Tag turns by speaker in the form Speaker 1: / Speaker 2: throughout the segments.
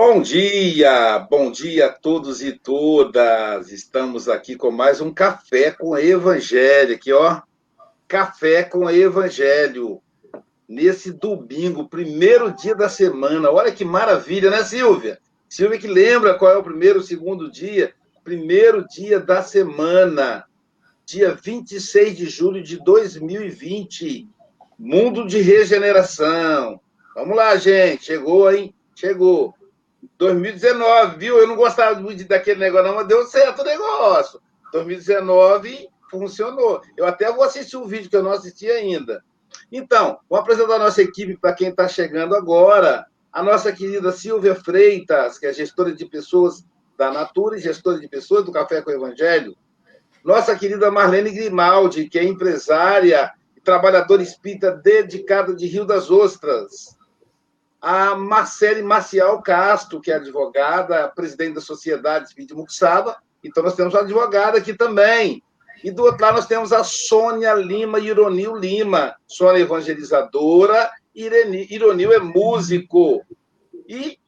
Speaker 1: Bom dia, bom dia a todos e todas. Estamos aqui com mais um café com Evangelho, aqui ó, café com Evangelho. Nesse domingo, primeiro dia da semana. Olha que maravilha, né, Silvia? Silvia que lembra qual é o primeiro, segundo dia? Primeiro dia da semana, dia 26 de julho de 2020. Mundo de regeneração. Vamos lá, gente. Chegou, hein? Chegou. 2019, viu? Eu não gostava muito daquele negócio, não, mas deu certo o negócio. 2019 funcionou. Eu até vou assistir um vídeo que eu não assisti ainda. Então, vou apresentar a nossa equipe para quem está chegando agora. A nossa querida Silvia Freitas, que é gestora de pessoas da Natura e gestora de pessoas do Café com o Evangelho. Nossa querida Marlene Grimaldi, que é empresária e trabalhadora espírita dedicada de Rio das Ostras a Marcele Marcial Castro, que é advogada, presidente da Sociedade Espírita Muxaba. Então, nós temos uma advogada aqui também. E do outro lado, nós temos a Sônia Lima Ironil Lima. Sônia é evangelizadora, Ironil é músico. E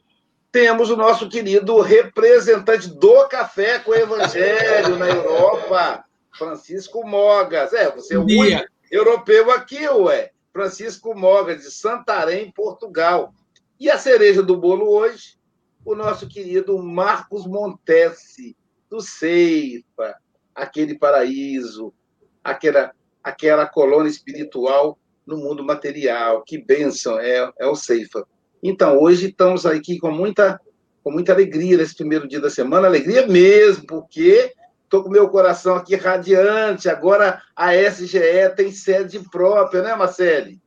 Speaker 1: temos o nosso querido representante do Café com o Evangelho na Europa, Francisco Mogas. É, você é o único europeu aqui, ué. Francisco Mogas, de Santarém, Portugal. E a cereja do bolo hoje, o nosso querido Marcos Montesi, do Ceifa, aquele paraíso, aquela, aquela colônia espiritual no mundo material. Que bênção é, é o Ceifa. Então, hoje estamos aqui com muita, com muita alegria nesse primeiro dia da semana, alegria mesmo, porque estou com meu coração aqui radiante. Agora a SGE tem sede própria, né, Marcele?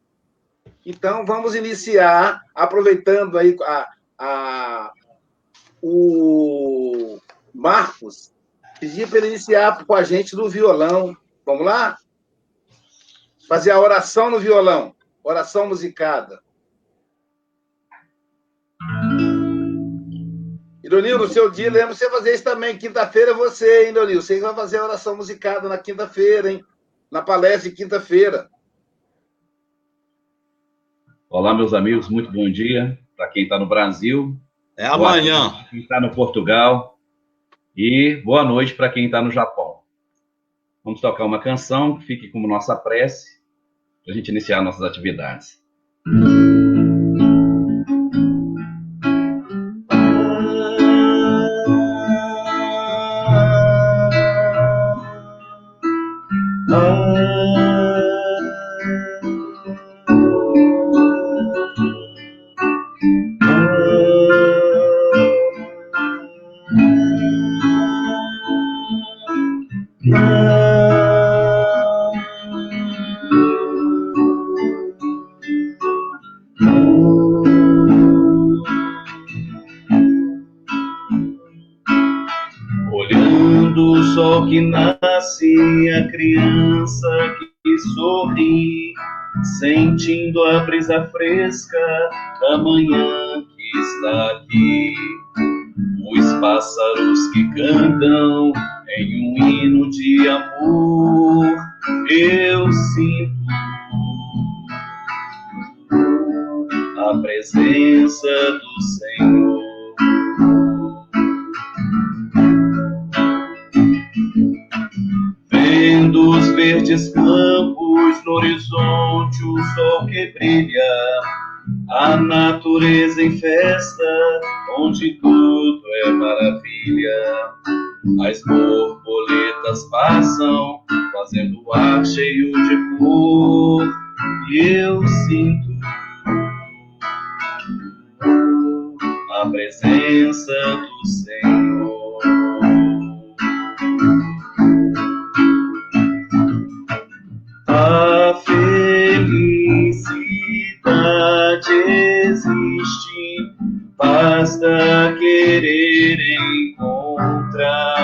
Speaker 1: Então, vamos iniciar, aproveitando aí a, a, o Marcos, pedir para ele iniciar com a gente no violão. Vamos lá? Fazer a oração no violão, oração musicada. Ironil, no seu dia, lembra você fazer isso também. Quinta-feira é você, hein, Ironil? Você vai fazer a oração musicada na quinta-feira, hein? Na palestra de quinta-feira.
Speaker 2: Olá, meus amigos, muito bom dia para quem está no Brasil.
Speaker 1: É amanhã.
Speaker 2: Para quem está no Portugal. E boa noite para quem está no Japão. Vamos tocar uma canção que fique como nossa prece para a gente iniciar nossas atividades. Sentindo a brisa fresca da manhã que está aqui. Os pássaros que cantam em um hino de amor, eu sinto a presença do Senhor. Vendo os verdes campos no horizonte, o sol que brilha, a natureza em festa, onde tudo é maravilha. As borboletas passam, fazendo o ar cheio de cor, e eu sinto a presença do Senhor. Existe, basta querer encontrar.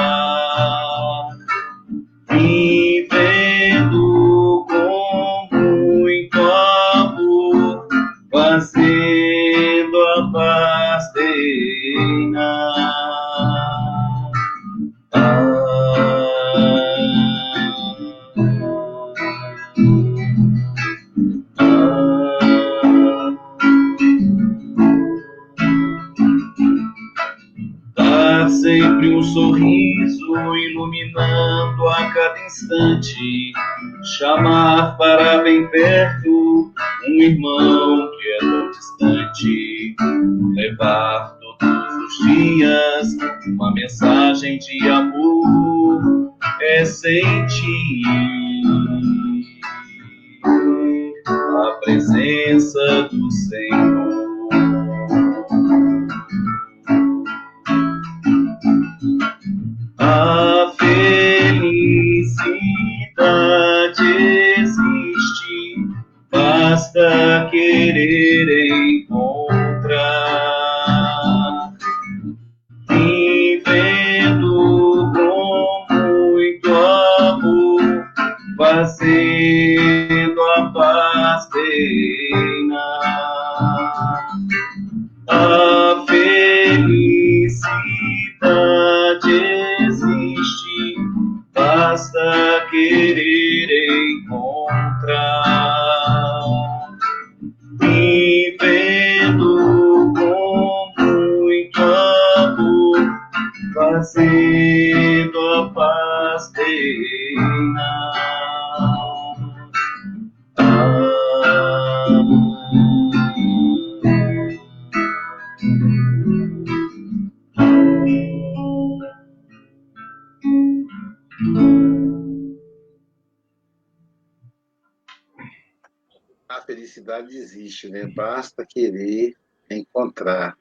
Speaker 2: Felicidade existe,
Speaker 1: né? Basta querer encontrar.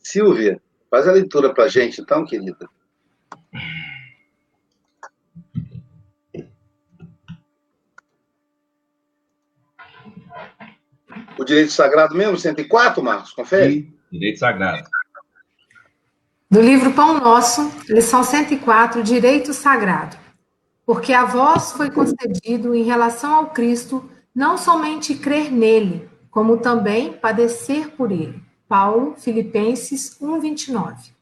Speaker 1: Silvia, faz a leitura para a gente, então, querida. O direito sagrado mesmo, 104, Marcos? Confere? Sim,
Speaker 3: direito sagrado.
Speaker 4: Do livro Pão Nosso, lição 104, Direito Sagrado. Porque a vós foi concedido, em relação ao Cristo, não somente crer nele, como também padecer por ele. Paulo, Filipenses 1:29.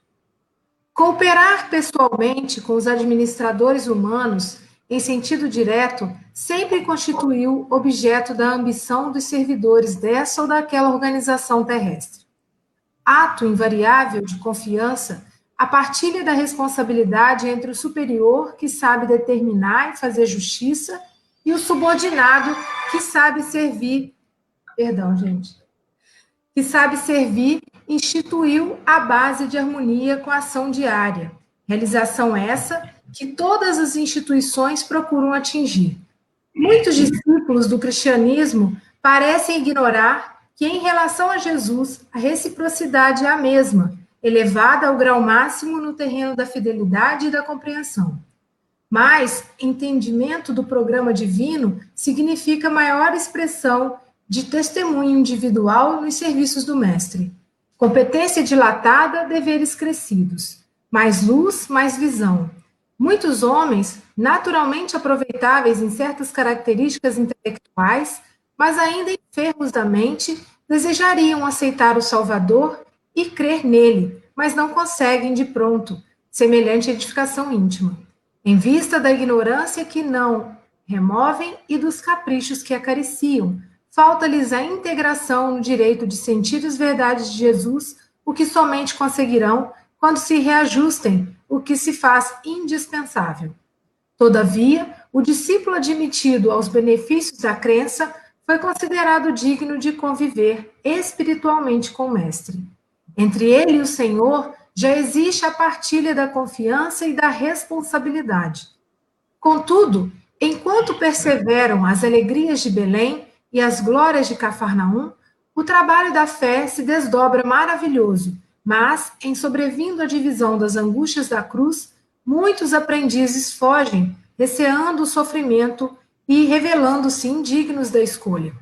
Speaker 4: Cooperar pessoalmente com os administradores humanos em sentido direto sempre constituiu objeto da ambição dos servidores dessa ou daquela organização terrestre. Ato invariável de confiança, a partilha da responsabilidade entre o superior, que sabe determinar e fazer justiça, e o subordinado que sabe servir, perdão, gente, que sabe servir, instituiu a base de harmonia com a ação diária. Realização essa que todas as instituições procuram atingir. Muitos discípulos do cristianismo parecem ignorar que, em relação a Jesus, a reciprocidade é a mesma, elevada ao grau máximo no terreno da fidelidade e da compreensão. Mas entendimento do programa divino significa maior expressão de testemunho individual nos serviços do Mestre. Competência dilatada, deveres crescidos. Mais luz, mais visão. Muitos homens, naturalmente aproveitáveis em certas características intelectuais, mas ainda enfermos da mente, desejariam aceitar o Salvador e crer nele, mas não conseguem de pronto, semelhante edificação íntima em vista da ignorância que não removem e dos caprichos que acariciam. Falta-lhes a integração no direito de sentir as verdades de Jesus, o que somente conseguirão quando se reajustem o que se faz indispensável. Todavia, o discípulo admitido aos benefícios da crença foi considerado digno de conviver espiritualmente com o Mestre. Entre ele e o Senhor já existe a partilha da confiança e da responsabilidade. Contudo, enquanto perseveram as alegrias de Belém e as glórias de Cafarnaum, o trabalho da fé se desdobra maravilhoso, mas, em sobrevindo a divisão das angústias da cruz, muitos aprendizes fogem, receando o sofrimento e revelando-se indignos da escolha.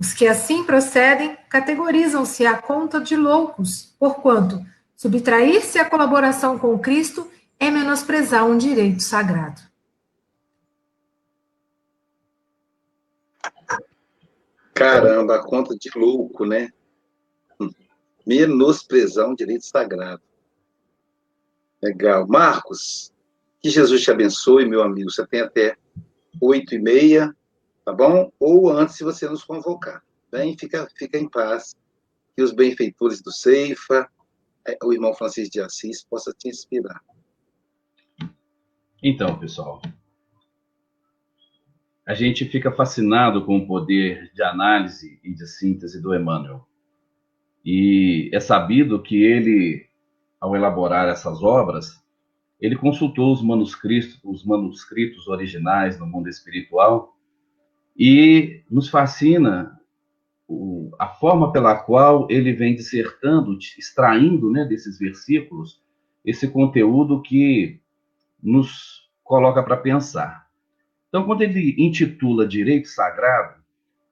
Speaker 4: Os que assim procedem categorizam-se à conta de loucos, porquanto Subtrair-se à colaboração com Cristo é menosprezar um direito sagrado.
Speaker 1: Caramba, conta de louco, né? Menosprezar um direito sagrado. Legal. Marcos, que Jesus te abençoe, meu amigo. Você tem até oito e meia, tá bom? Ou antes, se você nos convocar. Vem, fica, fica em paz. E os benfeitores do Ceifa, o irmão Francisco de Assis possa te inspirar.
Speaker 2: Então, pessoal, a gente fica fascinado com o poder de análise e de síntese do Emmanuel. E é sabido que ele, ao elaborar essas obras, ele consultou os manuscritos, os manuscritos originais no mundo espiritual e nos fascina a forma pela qual ele vem dissertando, extraindo né, desses versículos esse conteúdo que nos coloca para pensar. Então, quando ele intitula Direito Sagrado,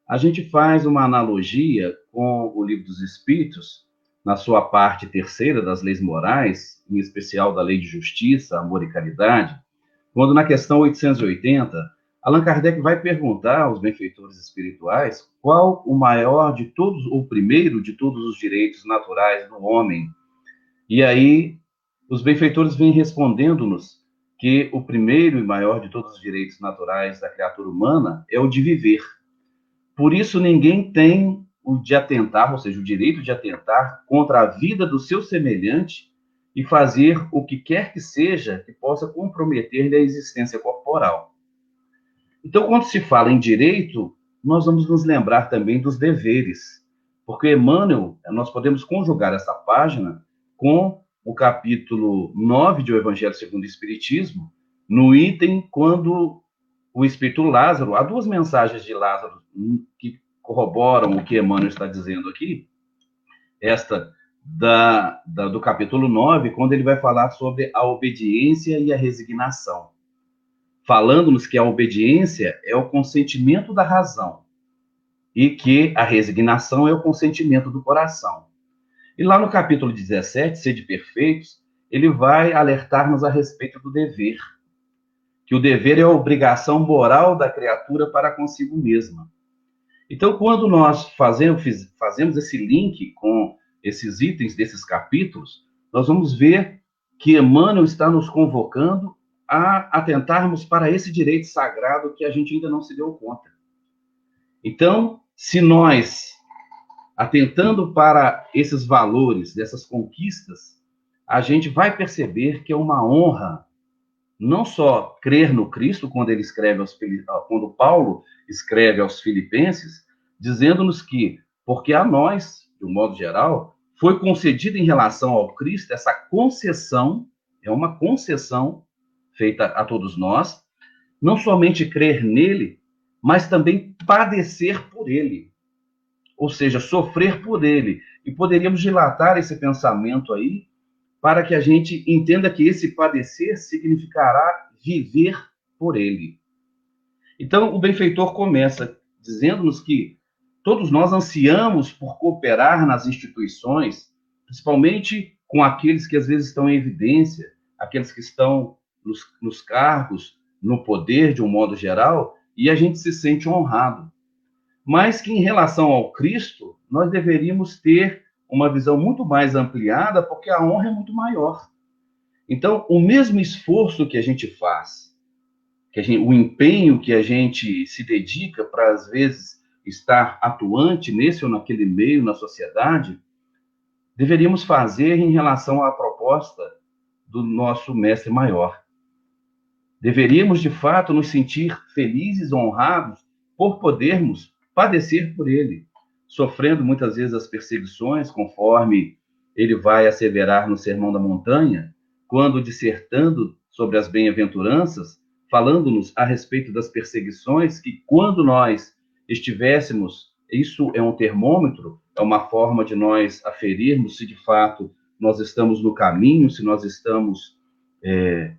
Speaker 2: a gente faz uma analogia com o Livro dos Espíritos, na sua parte terceira das leis morais, em especial da lei de justiça, amor e caridade, quando na questão 880 Allan Kardec vai perguntar aos benfeitores espirituais qual o maior de todos, o primeiro de todos os direitos naturais do homem. E aí, os benfeitores vêm respondendo-nos que o primeiro e maior de todos os direitos naturais da criatura humana é o de viver. Por isso, ninguém tem o de atentar, ou seja, o direito de atentar contra a vida do seu semelhante e fazer o que quer que seja que possa comprometer-lhe a existência corporal. Então, quando se fala em direito, nós vamos nos lembrar também dos deveres, porque Emmanuel, nós podemos conjugar essa página com o capítulo 9 de O Evangelho segundo o Espiritismo, no item quando o Espírito Lázaro, há duas mensagens de Lázaro que corroboram o que Emmanuel está dizendo aqui, esta da, da, do capítulo 9, quando ele vai falar sobre a obediência e a resignação falando-nos que a obediência é o consentimento da razão e que a resignação é o consentimento do coração. E lá no capítulo 17, Sede Perfeitos, ele vai alertar-nos a respeito do dever, que o dever é a obrigação moral da criatura para consigo mesma. Então, quando nós fazemos, fazemos esse link com esses itens desses capítulos, nós vamos ver que Emmanuel está nos convocando a atentarmos para esse direito sagrado que a gente ainda não se deu conta. Então, se nós, atentando para esses valores, dessas conquistas, a gente vai perceber que é uma honra não só crer no Cristo quando ele escreve aos quando Paulo escreve aos filipenses, dizendo-nos que porque a nós, de um modo geral, foi concedida em relação ao Cristo essa concessão, é uma concessão feita a todos nós, não somente crer nele, mas também padecer por ele. Ou seja, sofrer por ele. E poderíamos dilatar esse pensamento aí para que a gente entenda que esse padecer significará viver por ele. Então, o benfeitor começa dizendo-nos que todos nós ansiamos por cooperar nas instituições, principalmente com aqueles que às vezes estão em evidência, aqueles que estão nos, nos cargos, no poder de um modo geral, e a gente se sente honrado. Mas que em relação ao Cristo, nós deveríamos ter uma visão muito mais ampliada, porque a honra é muito maior. Então, o mesmo esforço que a gente faz, que gente, o empenho que a gente se dedica para, às vezes, estar atuante nesse ou naquele meio, na sociedade, deveríamos fazer em relação à proposta do nosso mestre maior. Deveríamos, de fato, nos sentir felizes, honrados, por podermos padecer por ele, sofrendo muitas vezes as perseguições, conforme ele vai asseverar no Sermão da Montanha, quando dissertando sobre as bem-aventuranças, falando-nos a respeito das perseguições, que quando nós estivéssemos, isso é um termômetro, é uma forma de nós aferirmos se de fato nós estamos no caminho, se nós estamos é,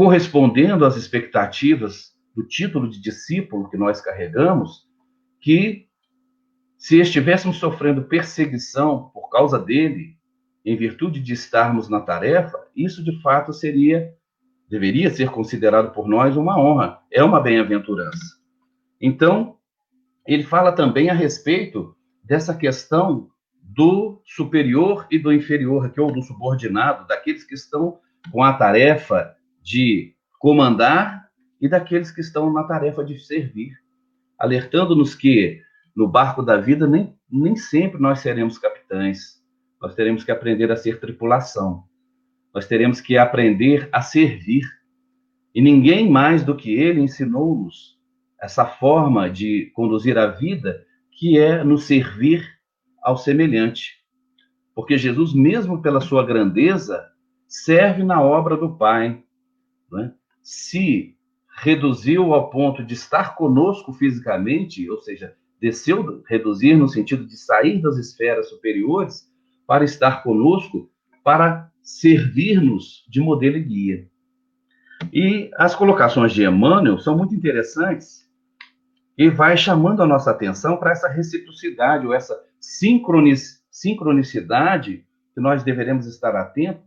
Speaker 2: correspondendo às expectativas do título de discípulo que nós carregamos, que se estivéssemos sofrendo perseguição por causa dele, em virtude de estarmos na tarefa, isso de fato seria, deveria ser considerado por nós uma honra, é uma bem-aventurança. Então, ele fala também a respeito dessa questão do superior e do inferior, aqui, ou do subordinado, daqueles que estão com a tarefa de comandar e daqueles que estão na tarefa de servir, alertando-nos que no barco da vida nem, nem sempre nós seremos capitães. nós teremos que aprender a ser tripulação. Nós teremos que aprender a servir. E ninguém mais do que ele ensinou-nos essa forma de conduzir a vida, que é nos servir ao semelhante. Porque Jesus, mesmo pela sua grandeza, serve na obra do Pai. Né? Se reduziu ao ponto de estar conosco fisicamente, ou seja, desceu, reduzir no sentido de sair das esferas superiores para estar conosco, para servir-nos de modelo e guia. E as colocações de Emmanuel são muito interessantes e vai chamando a nossa atenção para essa reciprocidade ou essa sincronicidade que nós deveremos estar atentos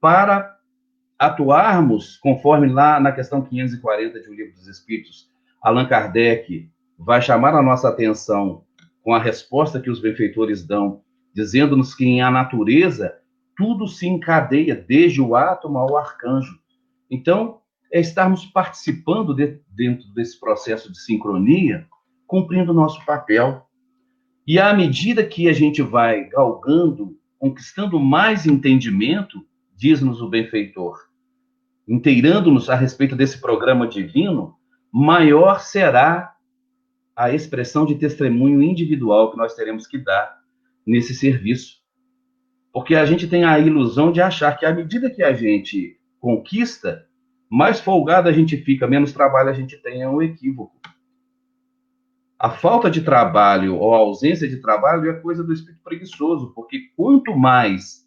Speaker 2: para atuarmos conforme lá na questão 540 de O Livro dos Espíritos, Allan Kardec vai chamar a nossa atenção com a resposta que os benfeitores dão, dizendo-nos que em a natureza tudo se encadeia, desde o átomo ao arcanjo. Então, é estarmos participando de, dentro desse processo de sincronia, cumprindo o nosso papel. E à medida que a gente vai galgando, conquistando mais entendimento, diz-nos o benfeitor, inteirando-nos a respeito desse programa divino, maior será a expressão de testemunho individual que nós teremos que dar nesse serviço. Porque a gente tem a ilusão de achar que à medida que a gente conquista, mais folgado a gente fica, menos trabalho a gente tem, é um equívoco. A falta de trabalho ou a ausência de trabalho é coisa do espírito preguiçoso, porque quanto mais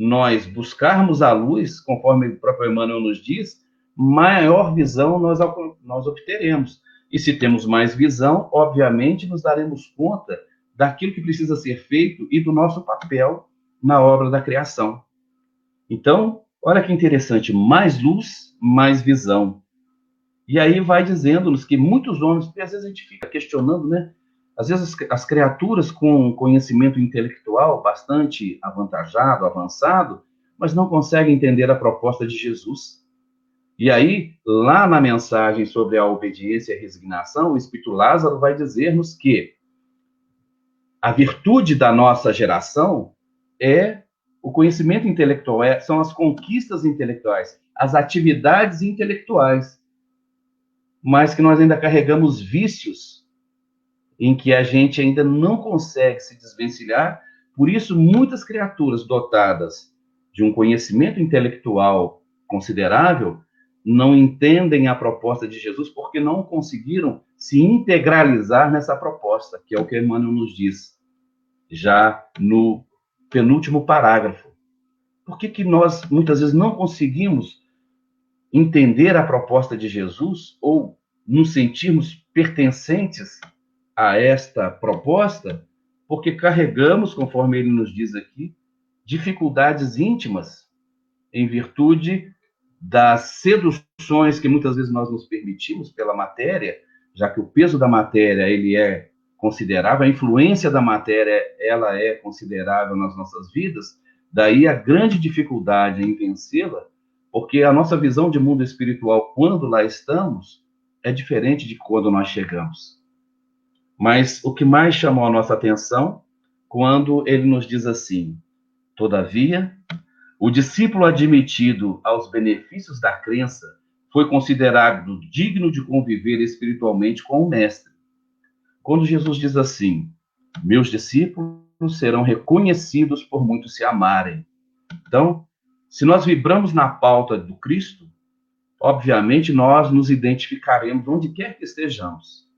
Speaker 2: nós buscarmos a luz, conforme o próprio Emmanuel nos diz, maior visão nós, nós obteremos. E se temos mais visão, obviamente nos daremos conta daquilo que precisa ser feito e do nosso papel na obra da criação. Então, olha que interessante, mais luz, mais visão. E aí vai dizendo-nos que muitos homens, porque às vezes a gente fica questionando, né? Às vezes as criaturas com conhecimento intelectual bastante avantajado, avançado, mas não conseguem entender a proposta de Jesus. E aí, lá na mensagem sobre a obediência e a resignação, o Espírito Lázaro vai dizer-nos que a virtude da nossa geração é o conhecimento intelectual, é, são as conquistas intelectuais, as atividades intelectuais, mas que nós ainda carregamos vícios em que a gente ainda não consegue se desvencilhar. Por isso, muitas criaturas dotadas de um conhecimento intelectual considerável não entendem a proposta de Jesus porque não conseguiram se integralizar nessa proposta, que é o que Emmanuel nos diz, já no penúltimo parágrafo. Por que, que nós muitas vezes não conseguimos entender a proposta de Jesus ou nos sentirmos pertencentes a esta proposta porque carregamos, conforme ele nos diz aqui, dificuldades íntimas em virtude das seduções que muitas vezes nós nos permitimos pela matéria, já que o peso da matéria ele é considerável, a influência da matéria ela é considerável nas nossas vidas, daí a grande dificuldade em vencê-la, porque a nossa visão de mundo espiritual quando lá estamos é diferente de quando nós chegamos. Mas o que mais chamou a nossa atenção quando ele nos diz assim: Todavia, o discípulo admitido aos benefícios da crença foi considerado digno de conviver espiritualmente com o Mestre. Quando Jesus diz assim: Meus discípulos serão reconhecidos por muitos se amarem. Então, se nós vibramos na pauta do Cristo, obviamente nós nos identificaremos onde quer que estejamos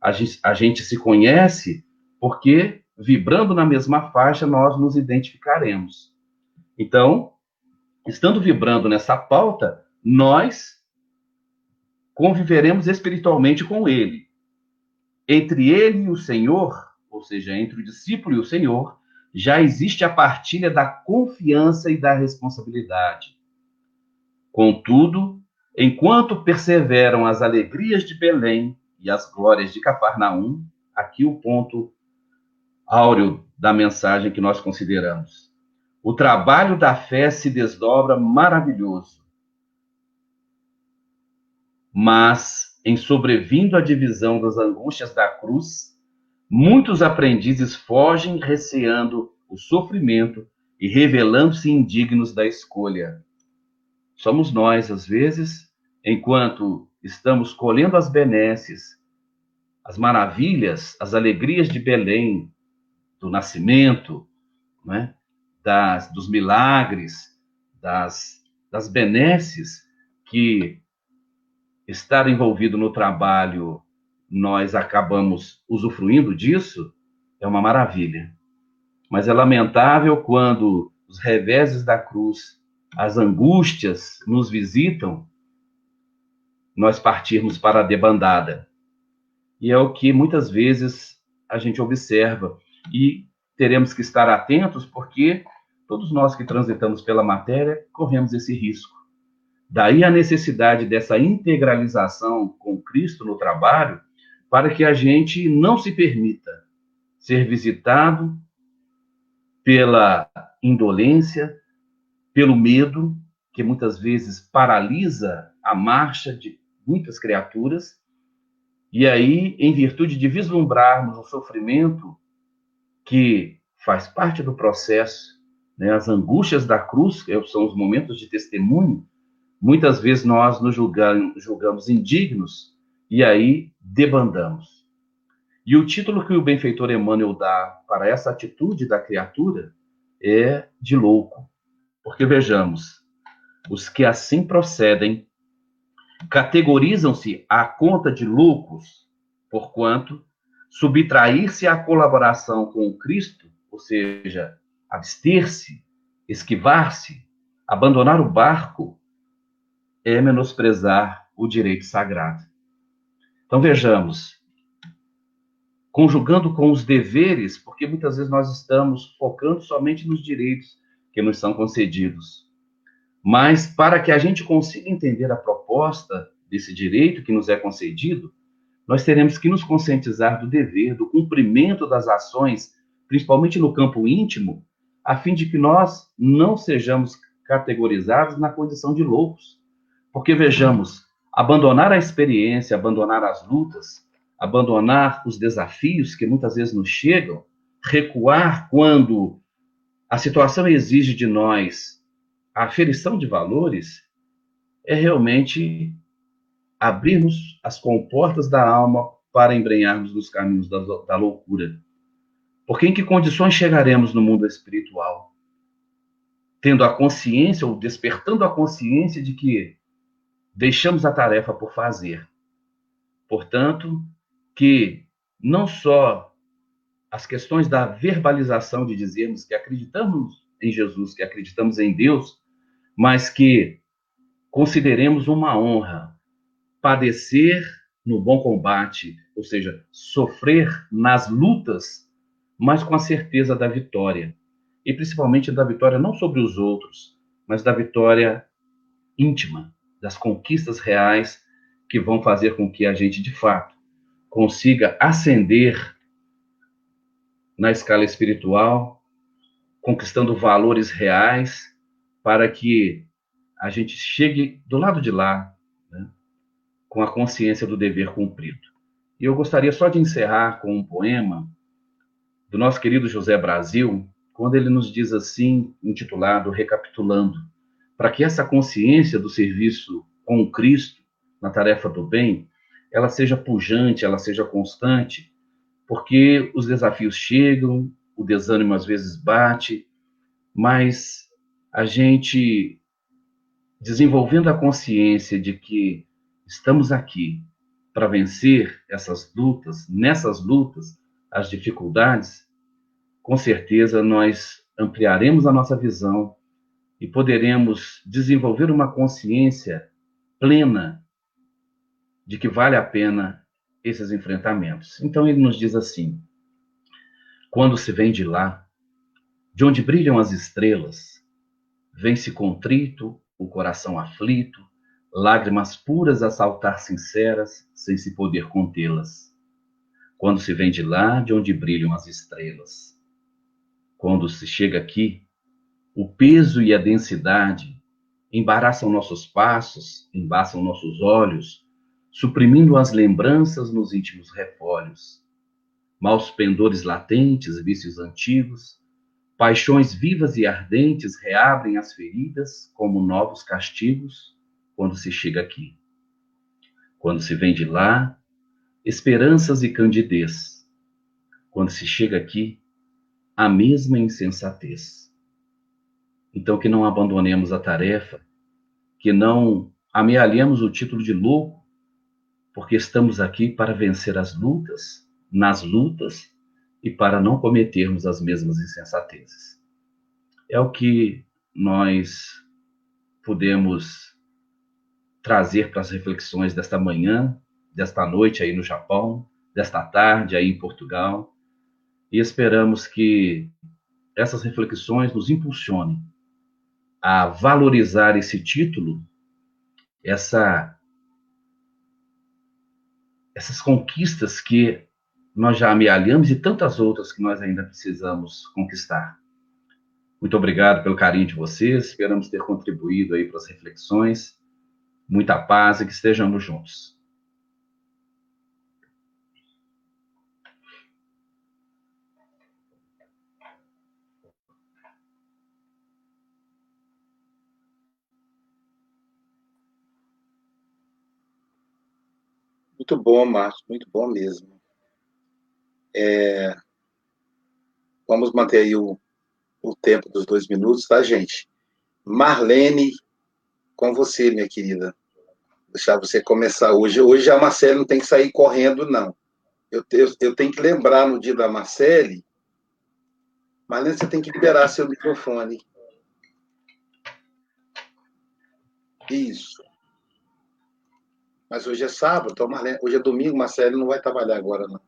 Speaker 2: a gente, a gente se conhece porque, vibrando na mesma faixa, nós nos identificaremos. Então, estando vibrando nessa pauta, nós conviveremos espiritualmente com ele. Entre ele e o Senhor, ou seja, entre o discípulo e o Senhor, já existe a partilha da confiança e da responsabilidade. Contudo, enquanto perseveram as alegrias de Belém, e as glórias de Cafarnaum, aqui o ponto áureo da mensagem que nós consideramos. O trabalho da fé se desdobra maravilhoso. Mas, em sobrevindo a divisão das angústias da cruz, muitos aprendizes fogem receando o sofrimento e revelando-se indignos da escolha. Somos nós, às vezes, enquanto estamos colhendo as benesses, as maravilhas, as alegrias de Belém, do nascimento, né? das, dos milagres, das, das benesses que estar envolvido no trabalho nós acabamos usufruindo disso, é uma maravilha. Mas é lamentável quando os reveses da cruz, as angústias nos visitam, nós partirmos para a debandada. E é o que muitas vezes a gente observa. E teremos que estar atentos, porque todos nós que transitamos pela matéria corremos esse risco. Daí a necessidade dessa integralização com Cristo no trabalho, para que a gente não se permita ser visitado pela indolência, pelo medo, que muitas vezes paralisa a marcha de muitas criaturas, e aí, em virtude de vislumbrarmos o sofrimento que faz parte do processo, né, as angústias da cruz, que são os momentos de testemunho, Muitas vezes nós nos julgamos, julgamos indignos e aí debandamos. E o título que o benfeitor Emmanuel dá para essa atitude da criatura é de louco. Porque vejamos, os que assim procedem categorizam-se à conta de loucos, porquanto subtrair-se à colaboração com Cristo, ou seja, abster-se, esquivar-se, abandonar o barco, é menosprezar o direito sagrado. Então vejamos, conjugando com os deveres, porque muitas vezes nós estamos focando somente nos direitos que nos são concedidos. Mas para que a gente consiga entender a proposta desse direito que nos é concedido, nós teremos que nos conscientizar do dever, do cumprimento das ações, principalmente no campo íntimo, a fim de que nós não sejamos categorizados na condição de loucos. Porque vejamos, abandonar a experiência, abandonar as lutas, abandonar os desafios que muitas vezes nos chegam, recuar quando a situação exige de nós a aferição de valores, é realmente abrirmos as comportas da alma para embrenharmos nos caminhos da, da loucura. Porque em que condições chegaremos no mundo espiritual? Tendo a consciência, ou despertando a consciência de que deixamos a tarefa por fazer. Portanto, que não só as questões da verbalização de dizermos que acreditamos em Jesus, que acreditamos em Deus, mas que consideremos uma honra padecer no bom combate, ou seja, sofrer nas lutas, mas com a certeza da vitória. E principalmente da vitória não sobre os outros, mas da vitória íntima, das conquistas reais que vão fazer com que a gente, de fato, consiga ascender na escala espiritual, conquistando valores reais, para que a gente chegue do lado de lá, né, com a consciência do dever cumprido. E eu gostaria só de encerrar com um poema do nosso querido José Brasil, quando ele nos diz assim, intitulado Recapitulando para que essa consciência do serviço com Cristo na tarefa do bem, ela seja pujante, ela seja constante, porque os desafios chegam, o desânimo às vezes bate, mas a gente desenvolvendo a consciência de que estamos aqui para vencer essas lutas, nessas lutas, as dificuldades, com certeza nós ampliaremos a nossa visão e poderemos desenvolver uma consciência plena de que vale a pena esses enfrentamentos. Então ele nos diz assim: quando se vem de lá, de onde brilham as estrelas, vem-se contrito, o coração aflito, lágrimas puras a saltar sinceras, sem se poder contê-las. Quando se vem de lá, de onde brilham as estrelas. Quando se chega aqui, o peso e a densidade embaraçam nossos passos, embaçam nossos olhos, suprimindo as lembranças nos íntimos refólios. Maus pendores latentes, vícios antigos, Paixões vivas e ardentes reabrem as feridas como novos castigos quando se chega aqui. Quando se vem de lá, esperanças e candidez. Quando se chega aqui, a mesma insensatez. Então, que não abandonemos a tarefa, que não amealhemos o título de louco, porque estamos aqui para vencer as lutas, nas lutas e para não cometermos as mesmas insensatezes. É o que nós podemos trazer para as reflexões desta manhã, desta noite aí no Japão, desta tarde aí em Portugal, e esperamos que essas reflexões nos impulsionem a valorizar esse título, essa essas conquistas que nós já amealhamos e tantas outras que nós ainda precisamos conquistar. Muito obrigado pelo carinho de vocês, esperamos ter contribuído aí para as reflexões. Muita paz e que estejamos juntos.
Speaker 1: Muito bom, Marcos, muito bom mesmo. É, vamos manter aí o, o tempo dos dois minutos, tá, gente? Marlene, com você, minha querida. Deixar você começar hoje. Hoje a Marcele não tem que sair correndo, não. Eu, eu, eu tenho que lembrar no dia da Marcele. Marlene, você tem que liberar seu microfone. Isso. Mas hoje é sábado, então Marlene, hoje é domingo, Marcele não vai trabalhar agora, não.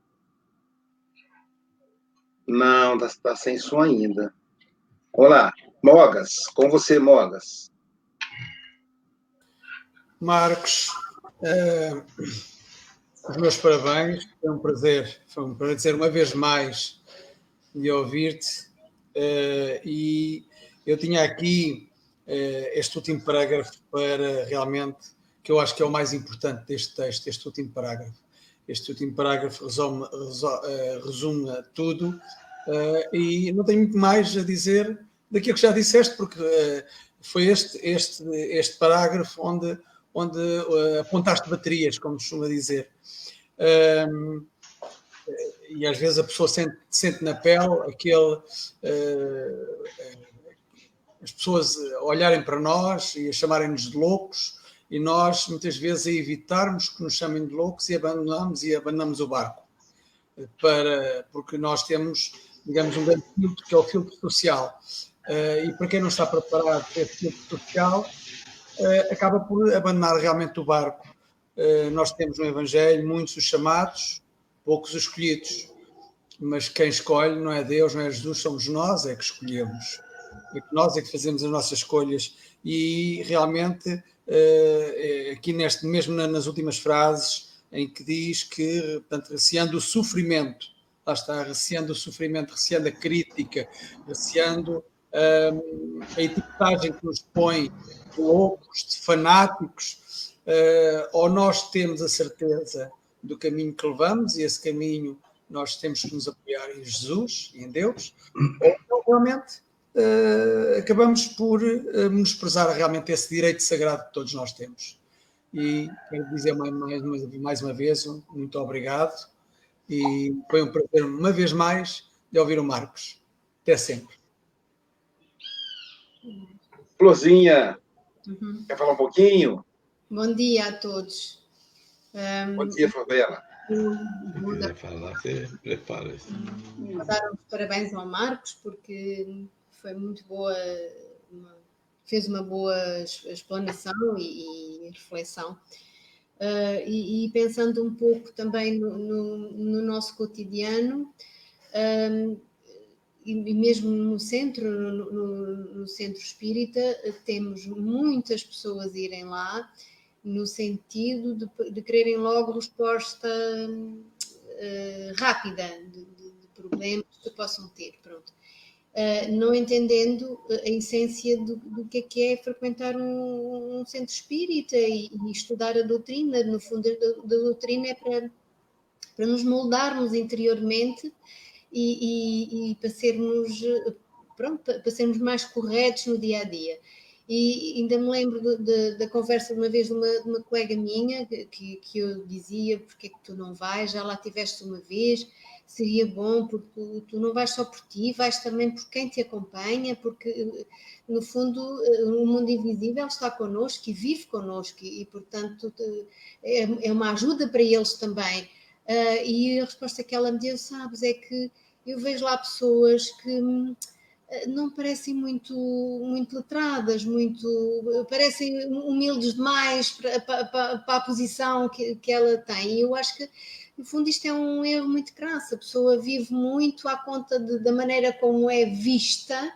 Speaker 1: Não, está tá sem som ainda. Olá, Mogas, com você, Mogas.
Speaker 3: Marcos, uh, os meus parabéns, foi um prazer, foi um prazer uma vez mais de ouvir-te. Uh, e eu tinha aqui uh, este último parágrafo para realmente, que eu acho que é o mais importante deste texto, este último parágrafo. Este último parágrafo resume, resume tudo Uh, e não tenho muito mais a dizer daquilo que já disseste, porque uh, foi este, este, este parágrafo onde, onde uh, apontaste baterias, como costuma dizer. Ehm, e às vezes a pessoa sente, sente na pele aquele. as pessoas olharem para nós e a chamarem-nos de loucos, e nós muitas vezes a evitarmos que nos chamem de loucos e abandonamos e abandonamos o barco. Para, porque nós temos digamos, um grande filtro, que é o filtro social. Uh, e para quem não está preparado para esse filtro social, uh, acaba por abandonar realmente o barco. Uh, nós temos no Evangelho muitos os chamados, poucos os escolhidos. Mas quem escolhe não é Deus, não é Jesus, somos nós é que escolhemos. É que nós é que fazemos as nossas escolhas. E realmente, aqui neste, mesmo nas últimas frases, em que diz que, portanto, receando o sofrimento, lá está, receando o sofrimento, receando a crítica, receando um, a etiquetagem que nos põe de loucos, de fanáticos, uh, ou nós temos a certeza do caminho que levamos e esse caminho nós temos que nos apoiar em Jesus e em Deus, ou realmente acabamos por uh, menosprezar realmente esse direito sagrado que todos nós temos. E quero dizer mais, mais, mais uma vez, muito obrigado e foi um prazer, uma vez mais, de ouvir o Marcos. Até sempre.
Speaker 1: Florzinha, uhum. quer falar um pouquinho?
Speaker 5: Bom dia a todos.
Speaker 1: Um, Bom dia, Favela.
Speaker 6: Vou falar, você prepara-se.
Speaker 5: Vou dar os parabéns ao Marcos, porque foi muito boa, uma, fez uma boa explanação e, e reflexão. Uh, e, e, pensando um pouco também no, no, no nosso cotidiano, um, e, e, mesmo no centro, no, no, centro espírita, temos muitas pessoas irem lá no sentido de, de quererem logo resposta uh, rápida de, de, de, problemas que possam ter. Pronto. Uh, não entendendo a essência do, do, que é que é frequentar um, um centro espírita e, e, estudar a doutrina. No fundo, a, a doutrina é para, para nos moldarmos interiormente e, e, e para sermos pronto, para sermos mais corretos no dia a dia. E ainda me lembro de, de, da conversa de uma vez de uma, de uma colega minha que, que eu dizia: porque é que tu não vais? Já lá tiveste uma vez, seria bom, porque tu, não vais só por ti, vais também por quem te acompanha, porque no fundo o mundo invisível está connosco e vive connosco, e portanto é, é uma ajuda para eles também. Uh, e a resposta que ela me deu, sabes, é que eu vejo lá pessoas que eh, não parecem muito, muito letradas, muito parecem humildes demais para, para, para a posição que, que ela tem. E eu acho que, no fundo, isto é um erro muito crasso. A pessoa vive muito à conta de, da maneira como é vista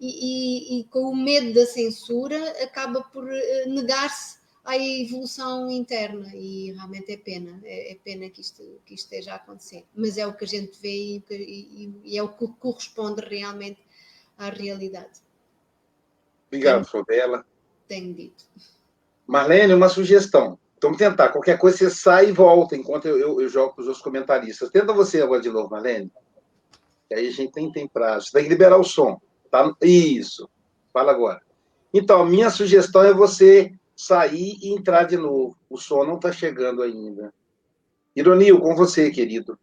Speaker 5: e, e, e, com o medo da censura acaba por eh, negar-se à evolução interna e realmente é pena, é, é, pena que isto, que isto esteja a acontecer. Mas é o que a gente vê e, e é o que corresponde realmente à realidade.
Speaker 1: Obrigado, Fabela.
Speaker 5: Tenho dito.
Speaker 1: Marlene, uma sugestão. Vamos tentar. Qualquer coisa, você sai e volta enquanto eu, eu, eu jogo para os outros comentaristas. Tenta você agora de novo, Marlene. E aí a gente tem, tem prazo. Tem que liberar o som. Tá? Isso. Fala agora. Então, a minha sugestão é você sair e entrar de novo. O som não está chegando ainda. Ironio, com você, querido.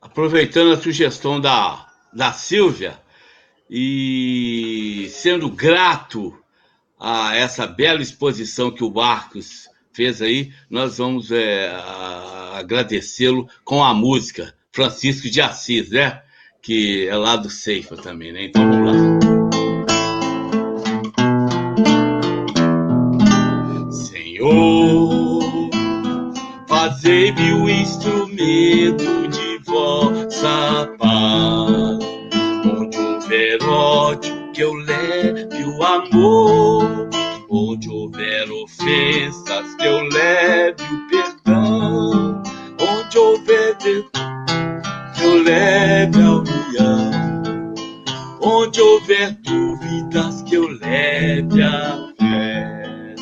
Speaker 6: Aproveitando a sugestão da, da Silvia e sendo grato a essa bela exposição que o Marcos fez aí, nós vamos é, agradecê-lo com a música Francisco de Assis, né? Que é lá do Ceifa também, né? Então vamos lá. Senhor, fazei-me o instrumento Onde houver ódio, que eu leve o amor. Onde houver ofensas, que eu leve o perdão. Onde houver que eu leve a união. Onde houver dúvidas, que eu leve a fé.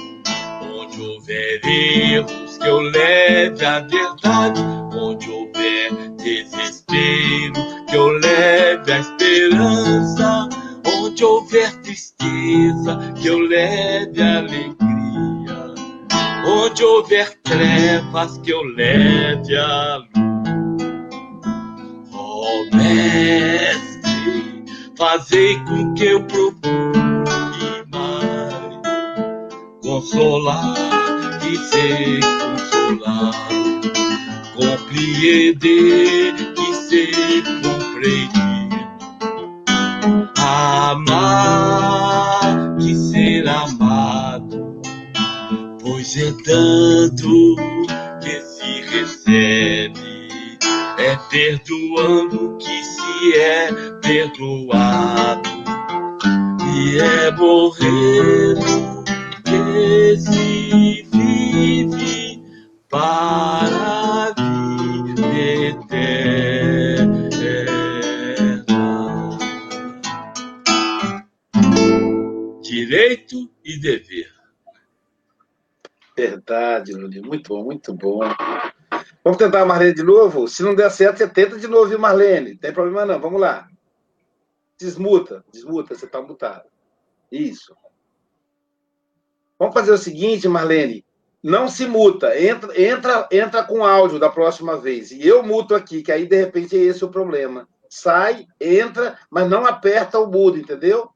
Speaker 6: Onde houver erros, que eu leve a verdade. Onde houver desespero, que eu leve a esperança. Onde houver tristeza, que eu leve alegria. Onde houver trevas, que eu leve a luz. Oh, Mestre, fazei com que eu procure mais consolar e ser consolado compreender ser compreendido, amar e ser amado, pois é dando que se recebe, é perdoando que se é perdoado, e é morrendo que se
Speaker 1: Verdade, Luli. Muito bom, muito bom. Vamos tentar a Marlene de novo? Se não der certo, você tenta de novo, viu, Marlene? Não tem problema não. Vamos lá. Desmuta, desmuta, você está mutado. Isso. Vamos fazer o seguinte, Marlene. Não se muta. Entra, entra, entra com áudio da próxima vez. E eu muto aqui, que aí, de repente, é esse o problema. Sai, entra, mas não aperta o mudo, entendeu?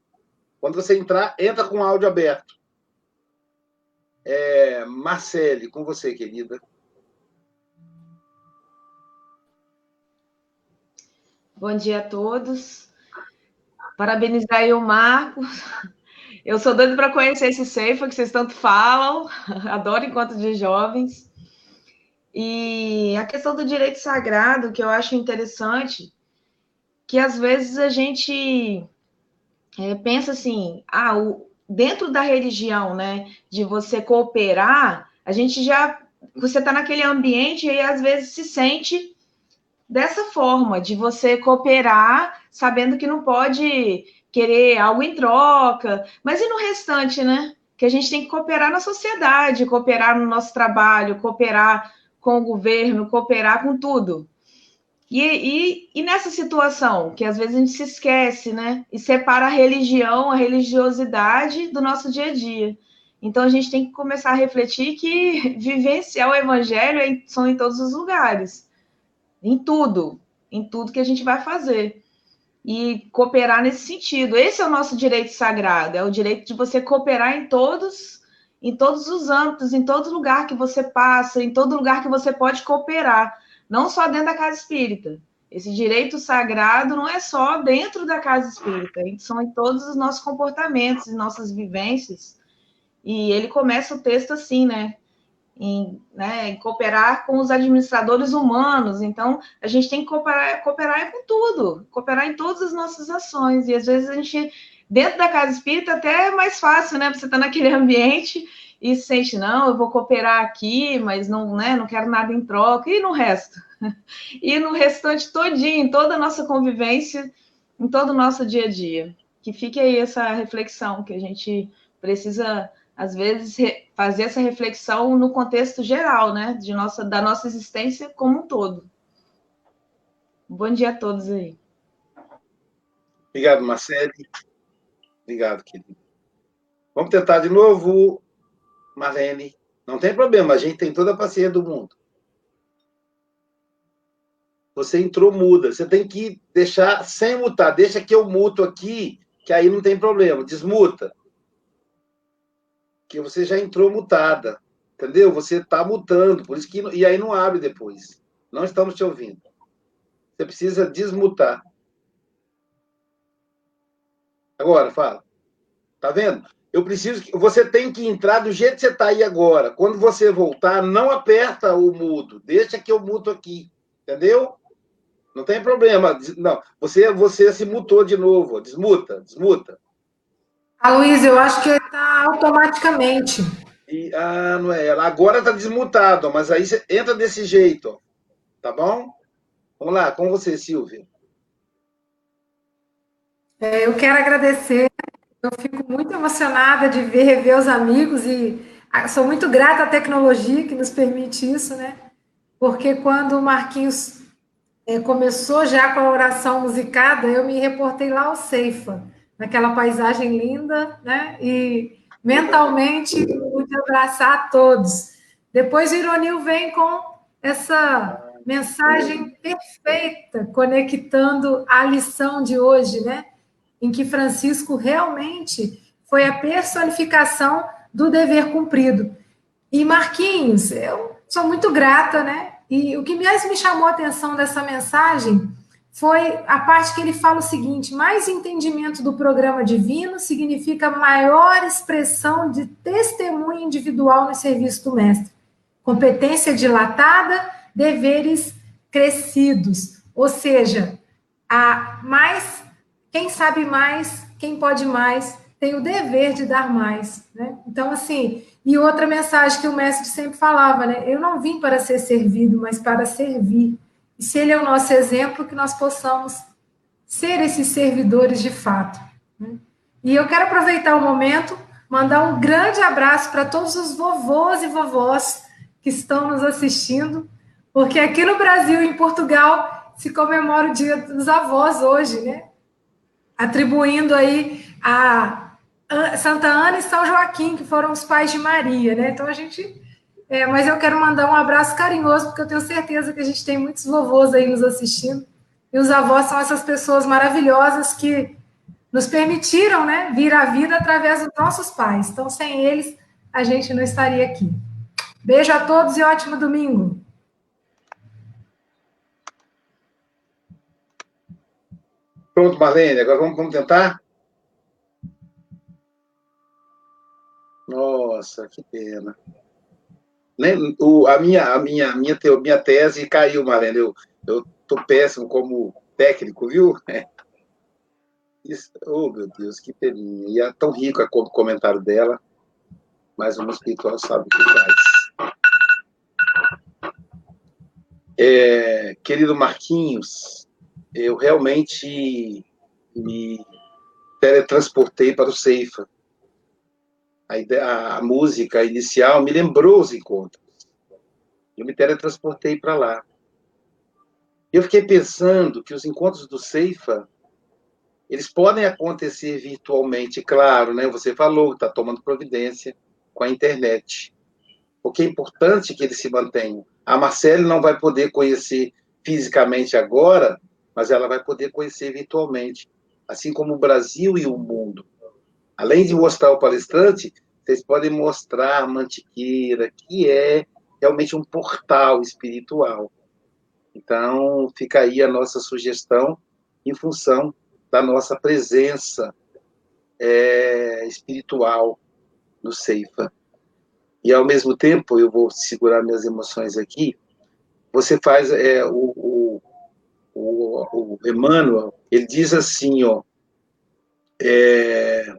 Speaker 1: Quando você entrar, entra com áudio aberto. É, Marcele, com você, querida.
Speaker 7: Bom dia a todos. Parabenizar aí o Marcos. Eu sou doido para conhecer esse Ceifa que vocês tanto falam. Adoro encontro de jovens. E a questão do direito sagrado, que eu acho interessante, que às vezes a gente é, pensa assim, ah, o, dentro da religião, né, de você cooperar, a gente já, você está naquele ambiente e às vezes se sente dessa forma, de você cooperar, sabendo que não pode querer algo em troca, mas e no restante, né? que a gente tem que cooperar na sociedade, cooperar no nosso trabalho, cooperar com o governo, cooperar com tudo. E, e, e, nessa situação, que às vezes a gente se esquece, né? E separa a religião, a religiosidade do nosso dia a dia. Então a gente tem que começar a refletir que vivenciar o evangelho é são em todos os lugares, em tudo, em tudo que a gente vai fazer. E cooperar nesse sentido. Esse é o nosso direito sagrado, é o direito de você cooperar em todos, em todos os âmbitos, em todo lugar que você passa, em todo lugar que você pode cooperar não só dentro da casa espírita. Esse direito sagrado não é só dentro da casa espírita, são em todos os nossos comportamentos, e nossas vivências. E ele começa o texto assim, né? Em, né, em cooperar com os administradores humanos. Então, a gente tem que cooperar, cooperar com tudo, cooperar em todas as nossas ações. E às vezes a gente, dentro da casa espírita, até é mais fácil, né? Você estar tá naquele ambiente e sente, não, eu vou cooperar aqui, mas não, né, não quero nada em troca, e no resto? E no restante todinho, em toda a nossa convivência, em todo o nosso dia a dia. Que fique aí essa reflexão, que a gente precisa, às vezes, fazer essa reflexão no contexto geral, né, de nossa, da nossa existência como um todo. Bom dia a todos aí.
Speaker 1: Obrigado, Marcele. Obrigado, querido. Vamos tentar de novo. Marlene, não tem problema, a gente tem toda a paciência do mundo. Você entrou muda, você tem que deixar sem mutar, deixa que eu muto aqui, que aí não tem problema, desmuta. Que você já entrou mutada, entendeu? Você está mutando, por isso que e aí não abre depois. Não estamos te ouvindo. Você precisa desmutar. Agora, fala. Tá vendo? Eu preciso que você tem que entrar do jeito que você está aí agora. Quando você voltar, não aperta o mudo, deixa que eu muto aqui, entendeu? Não tem problema. Não, você você se mutou de novo, desmuta, desmuta.
Speaker 4: A Luísa, eu acho que está automaticamente.
Speaker 1: E, ah, não é ela. Agora está desmutado, mas aí você entra desse jeito, tá bom? Vamos lá, com você, Silvia.
Speaker 4: É, eu quero agradecer eu fico muito emocionada de ver, rever os amigos e ah, sou muito grata à tecnologia que nos permite isso, né? Porque quando o Marquinhos é, começou já com a oração musicada, eu me reportei lá ao Ceifa, naquela paisagem linda, né? E mentalmente pude abraçar a todos. Depois o Ironil vem com essa mensagem perfeita, conectando a lição de hoje, né? Em que Francisco realmente foi a personificação do dever cumprido. E Marquinhos, eu sou muito grata, né? E o que mais me chamou a atenção dessa mensagem foi a parte que ele fala o seguinte: mais entendimento do programa divino significa maior expressão de testemunho individual no serviço do mestre. Competência dilatada, deveres crescidos. Ou seja, a mais quem sabe mais, quem pode mais, tem o dever de dar mais. Né? Então, assim, e outra mensagem que o mestre sempre falava, né? Eu não vim para ser servido, mas para servir. E se ele é o nosso exemplo, que nós possamos ser esses servidores de fato. Né? E eu quero aproveitar o momento, mandar um grande abraço para todos os vovôs e vovós que estão nos assistindo, porque aqui no Brasil e em Portugal se comemora o Dia dos Avós hoje, né? Atribuindo aí a Santa Ana e São Joaquim, que foram os pais de Maria, né? Então a gente. É, mas eu quero mandar um abraço carinhoso, porque eu tenho certeza que a gente tem muitos vovôs aí nos assistindo. E os avós são essas pessoas maravilhosas que nos permitiram né, vir à vida através dos nossos pais. Então, sem eles, a gente não estaria aqui. Beijo a todos e ótimo domingo.
Speaker 1: Pronto, Marlene, agora vamos, vamos tentar? Nossa, que pena. O, a minha, a minha, minha, minha tese caiu, Marlene. Eu estou péssimo como técnico, viu? Isso, oh, meu Deus, que peninha. E é tão rico o comentário dela, mas o espiritual sabe o que faz. É, querido Marquinhos, eu realmente me teletransportei para o Ceifa. a, ideia, a música inicial me lembrou os encontros. Eu me teletransportei para lá. Eu fiquei pensando que os encontros do Ceifa, eles podem acontecer virtualmente, claro, né? Você falou que está tomando providência com a internet. Porque é importante que eles se mantenham. A Marcele não vai poder conhecer fisicamente agora, mas ela vai poder conhecer virtualmente, assim como o Brasil e o mundo. Além de mostrar o palestrante, vocês podem mostrar a Mantiqueira, que é realmente um portal espiritual. Então, fica aí a nossa sugestão em função da nossa presença é, espiritual no Ceifa. E, ao mesmo tempo, eu vou segurar minhas emoções aqui, você faz é, o, o, o, Emmanuel, ele diz assim, ó, é,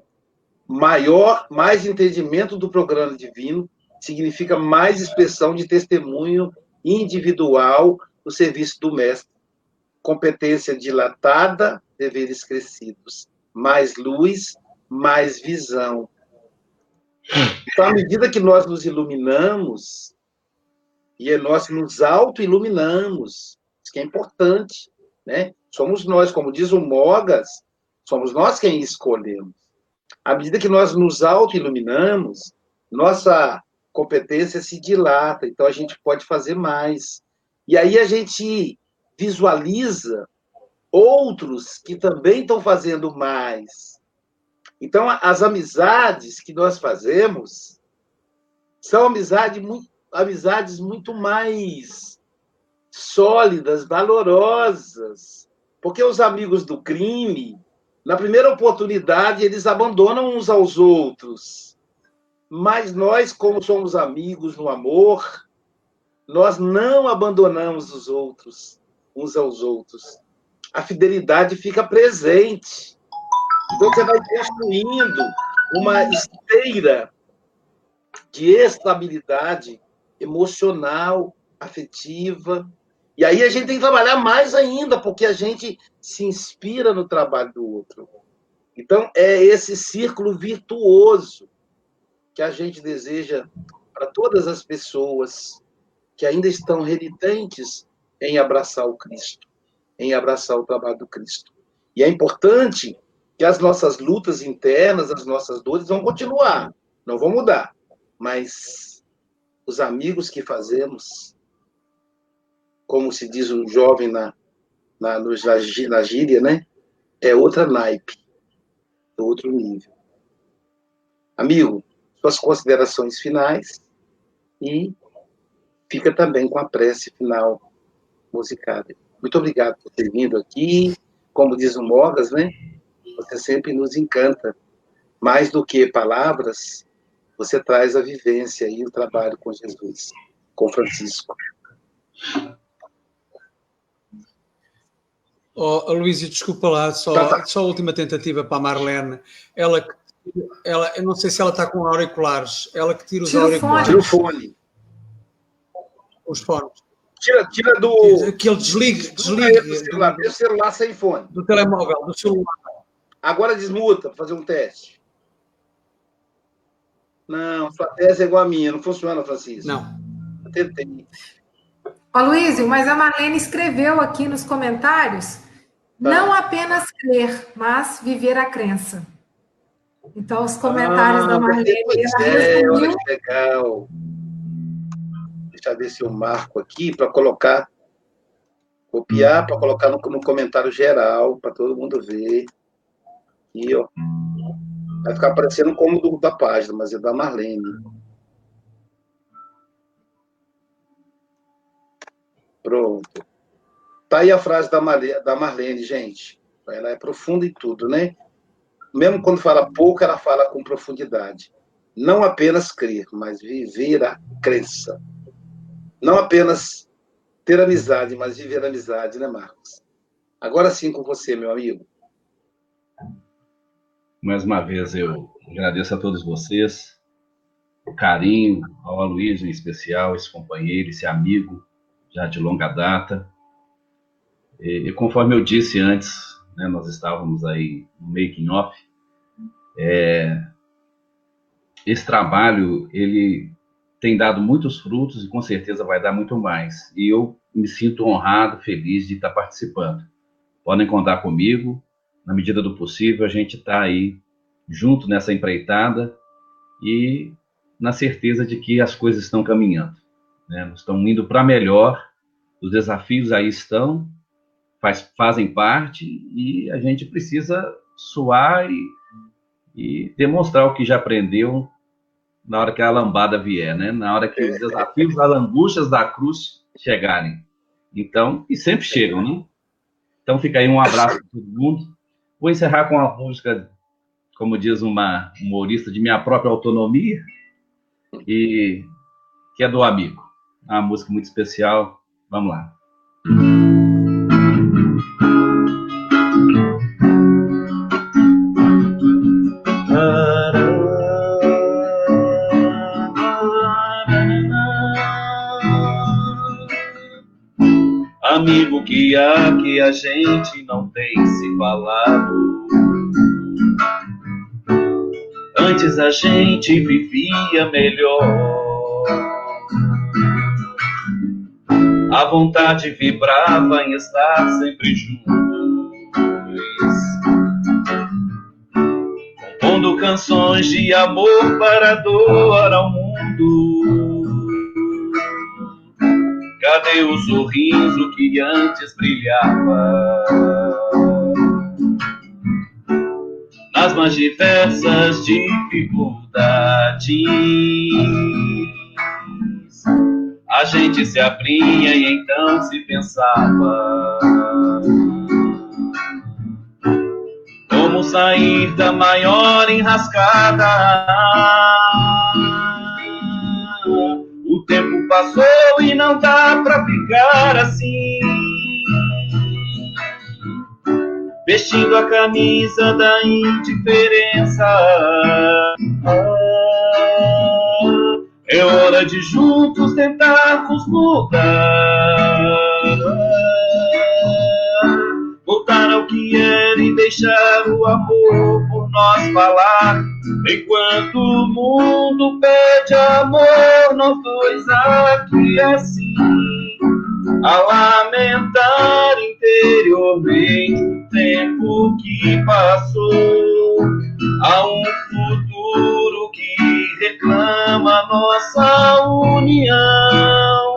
Speaker 1: maior, mais entendimento do programa divino significa mais expressão de testemunho individual no serviço do mestre. Competência dilatada, deveres crescidos. Mais luz, mais visão. Então, à medida que nós nos iluminamos, e é nós nos auto-iluminamos, isso que é importante, né? Somos nós, como diz o Mogas, somos nós quem escolhemos. À medida que nós nos auto-iluminamos, nossa competência se dilata, então a gente pode fazer mais. E aí a gente visualiza outros que também estão fazendo mais. Então, as amizades que nós fazemos são amizades muito, amizades muito mais sólidas, valorosas. Porque os amigos do crime, na primeira oportunidade, eles abandonam uns aos outros. Mas nós, como somos amigos no amor, nós não abandonamos os outros, uns aos outros. A fidelidade fica presente. Então você vai construindo uma esteira de estabilidade emocional, afetiva. E aí a gente tem que trabalhar mais ainda, porque a gente se inspira no trabalho do outro. Então, é esse círculo virtuoso que a gente deseja para todas as pessoas que ainda estão renitentes em abraçar o Cristo, em abraçar o trabalho do Cristo. E é importante que as nossas lutas internas, as nossas dores vão continuar, não vão mudar, mas os amigos que fazemos, como se diz o jovem na, na, na gíria, né? É outra naipe, é outro nível. Amigo, suas considerações finais e fica também com a prece final musicada. Muito obrigado por ter vindo aqui. Como diz o Mogas, né? Você sempre nos encanta. Mais do que palavras, você traz a vivência e o trabalho com Jesus, com Francisco.
Speaker 3: Oh, Luísa, desculpa lá, só, tá, tá. só a última tentativa para a Marlene. Ela, ela, eu não sei se ela está com auriculares, ela que tira os tira auriculares.
Speaker 1: Tira o fone.
Speaker 3: Os fones.
Speaker 1: Tira, tira do.
Speaker 3: Que ele desligue, desligue.
Speaker 1: Do celular, do celular sem fone.
Speaker 3: Do telemóvel, do celular.
Speaker 1: Agora desmuta para fazer um teste. Não, sua tese é igual a minha, não funciona, Francisco.
Speaker 3: Não.
Speaker 1: Eu tentei.
Speaker 4: Ó, Luísio, mas a Marlene escreveu aqui nos comentários tá. não apenas crer, mas viver a crença. Então, os comentários ah, da Marlene.
Speaker 1: É, olha que legal. Deixa eu ver se eu marco aqui para colocar, copiar para colocar no, no comentário geral, para todo mundo ver. Aqui, ó. Vai ficar aparecendo como do, da página, mas é da Marlene. Pronto. Tá aí a frase da, da Marlene, gente. Ela é profunda em tudo, né? Mesmo quando fala pouco, ela fala com profundidade. Não apenas crer, mas viver a crença. Não apenas ter amizade, mas viver a amizade, né, Marcos? Agora sim com você, meu amigo.
Speaker 2: Mais uma vez eu agradeço a todos vocês, o carinho, ao Aloysio em especial, esse companheiro, esse amigo já de longa data. E, e conforme eu disse antes, né, nós estávamos aí no making off, é,
Speaker 8: esse trabalho ele tem dado muitos frutos e com certeza vai dar muito mais. E eu me sinto honrado, feliz de estar participando. Podem contar comigo, na medida do possível, a gente está aí junto nessa empreitada e na certeza de que as coisas estão caminhando. Né? Estão indo para melhor, os desafios aí estão, faz, fazem parte e a gente precisa suar e, e demonstrar o que já aprendeu na hora que a lambada vier, né? Na hora que os desafios, as angústias da cruz chegarem. Então, e sempre chegam, né? Então fica aí um abraço para todo mundo. Vou encerrar com uma música, como diz uma humorista, de minha própria autonomia, e que é do amigo. Uma música muito especial. Vamos lá.
Speaker 2: amigo que há que a gente não tem se falado. Antes a gente vivia melhor. A vontade vibrava em estar sempre juntos. Compondo canções de amor para doar ao mundo Cadê o sorriso que antes brilhava? Nas mais diversas dificuldades, a gente se abria e então se pensava. Como sair da maior enrascada? O tempo passou e não dá pra ficar assim. Vestindo a camisa da indiferença. É hora de juntos tentarmos mudar. Voltar ao que era e deixar o amor por nós falar Enquanto o mundo pede amor, nós dois aqui assim, a lamentar interiormente o tempo que passou, a um futuro reclama nossa união.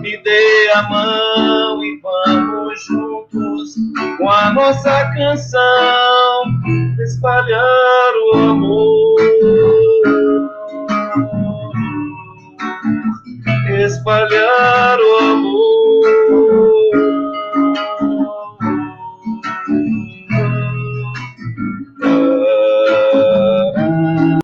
Speaker 2: Me dê a mão e vamos juntos com a nossa canção espalhar o amor. Espalhar o amor.